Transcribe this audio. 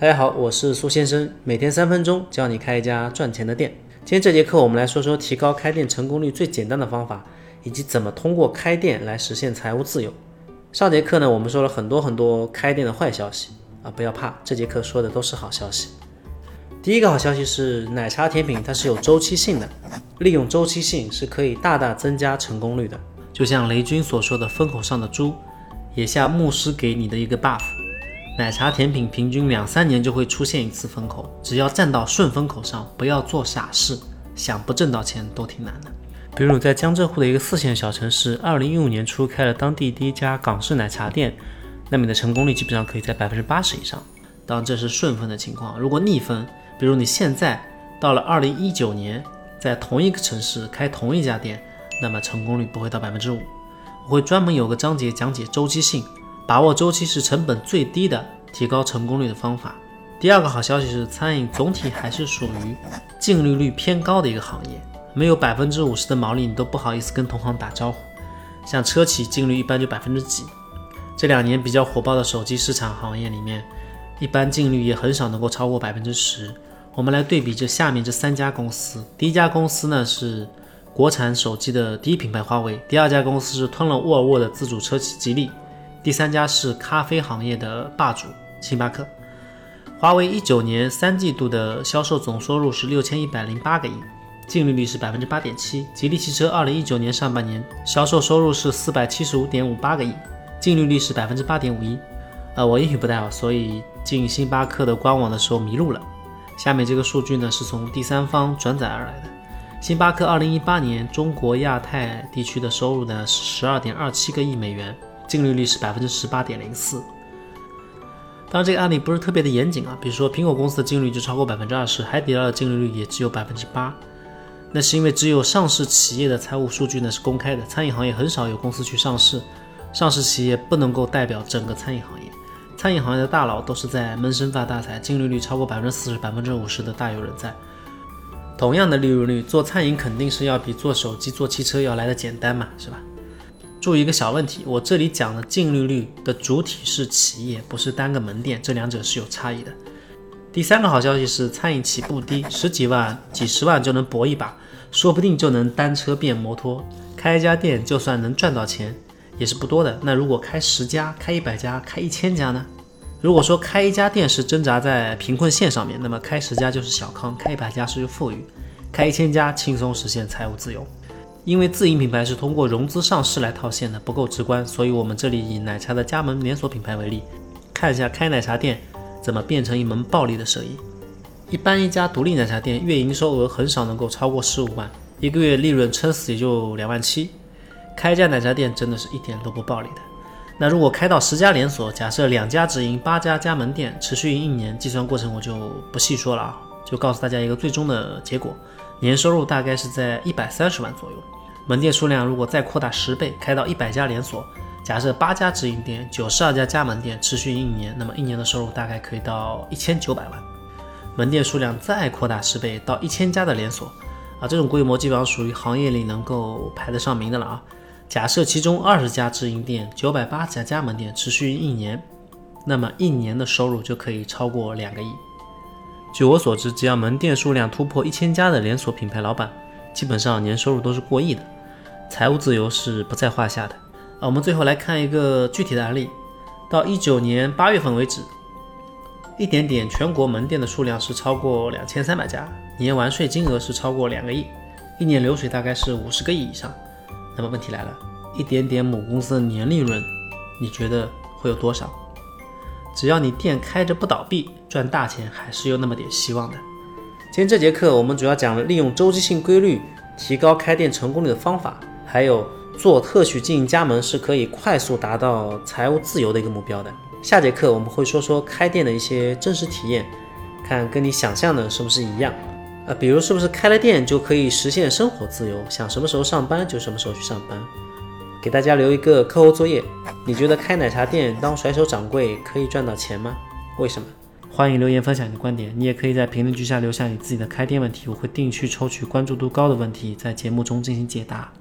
大家好，我是苏先生，每天三分钟教你开一家赚钱的店。今天这节课我们来说说提高开店成功率最简单的方法，以及怎么通过开店来实现财务自由。上节课呢，我们说了很多很多开店的坏消息啊，不要怕，这节课说的都是好消息。第一个好消息是，奶茶甜品它是有周期性的，利用周期性是可以大大增加成功率的。就像雷军所说的“风口上的猪”，也下牧师给你的一个 buff。奶茶甜品平均两三年就会出现一次风口，只要站到顺风口上，不要做傻事，想不挣到钱都挺难的。比如在江浙沪的一个四线小城市，二零一五年初开了当地第一家港式奶茶店，那么你的成功率基本上可以在百分之八十以上。当然这是顺风的情况，如果逆风，比如你现在到了二零一九年，在同一个城市开同一家店，那么成功率不会到百分之五。我会专门有个章节讲解周期性。把握周期是成本最低的提高成功率的方法。第二个好消息是，餐饮总体还是属于净利率偏高的一个行业，没有百分之五十的毛利，你都不好意思跟同行打招呼。像车企净率一般就百分之几。这两年比较火爆的手机市场行业里面，一般净率也很少能够超过百分之十。我们来对比这下面这三家公司，第一家公司呢是国产手机的第一品牌华为，第二家公司是吞了沃尔沃的自主车企吉利。第三家是咖啡行业的霸主星巴克。华为一九年三季度的销售总收入是六千一百零八个亿，净利率是百分之八点七。吉利汽车二零一九年上半年销售收入是四百七十五点五八个亿，净利率是百分之八点五一。呃，我英语不太好，所以进星巴克的官网的时候迷路了。下面这个数据呢是从第三方转载而来的。星巴克二零一八年中国亚太地区的收入呢是十二点二七个亿美元。净利率是百分之十八点零四，当然这个案例不是特别的严谨啊。比如说苹果公司的净利率就超过百分之二十，海底捞的净利率也只有百分之八。那是因为只有上市企业的财务数据呢是公开的，餐饮行业很少有公司去上市，上市企业不能够代表整个餐饮行业。餐饮行业的大佬都是在闷声发大财，净利率超过百分之四十、百分之五十的大有人在。同样的利润率，做餐饮肯定是要比做手机、做汽车要来的简单嘛，是吧？注意一个小问题，我这里讲的净利率的主体是企业，不是单个门店，这两者是有差异的。第三个好消息是，餐饮起步低，十几万、几十万就能搏一把，说不定就能单车变摩托。开一家店，就算能赚到钱，也是不多的。那如果开十家、开一百家、开一千家呢？如果说开一家店是挣扎在贫困线上面，那么开十家就是小康，开一百家是富裕，开一千家轻松实现财务自由。因为自营品牌是通过融资上市来套现的，不够直观，所以我们这里以奶茶的加盟连锁品牌为例，看一下开奶茶店怎么变成一门暴利的生意。一般一家独立奶茶店月营收额很少能够超过十五万，一个月利润撑死也就两万七。开一家奶茶店真的是一点都不暴利的。那如果开到十家连锁，假设两家直营，八家加盟店，持续一年，计算过程我就不细说了啊，就告诉大家一个最终的结果，年收入大概是在一百三十万左右。门店数量如果再扩大十倍，开到一百家连锁，假设八家直营店，九十二家加盟店，持续一年，那么一年的收入大概可以到一千九百万。门店数量再扩大十倍，到一千家的连锁，啊，这种规模基本上属于行业里能够排得上名的了啊。假设其中二十家直营店，九百八家加盟店，持续一年，那么一年的收入就可以超过两个亿。据我所知，只要门店数量突破一千家的连锁品牌老板，基本上年收入都是过亿的。财务自由是不在话下的啊！我们最后来看一个具体的案例，到一九年八月份为止，一点点全国门店的数量是超过两千三百家，年完税金额是超过两个亿，一年流水大概是五十个亿以上。那么问题来了，一点点母公司的年利润，你觉得会有多少？只要你店开着不倒闭，赚大钱还是有那么点希望的。今天这节课我们主要讲了利用周期性规律提高开店成功率的方法。还有做特许经营加盟是可以快速达到财务自由的一个目标的。下节课我们会说说开店的一些真实体验，看跟你想象的是不是一样啊？比如是不是开了店就可以实现生活自由，想什么时候上班就什么时候去上班？给大家留一个课后作业，你觉得开奶茶店当甩手掌柜可以赚到钱吗？为什么？欢迎留言分享你的观点，你也可以在评论区下留下你自己的开店问题，我会定期抽取关注度高的问题在节目中进行解答。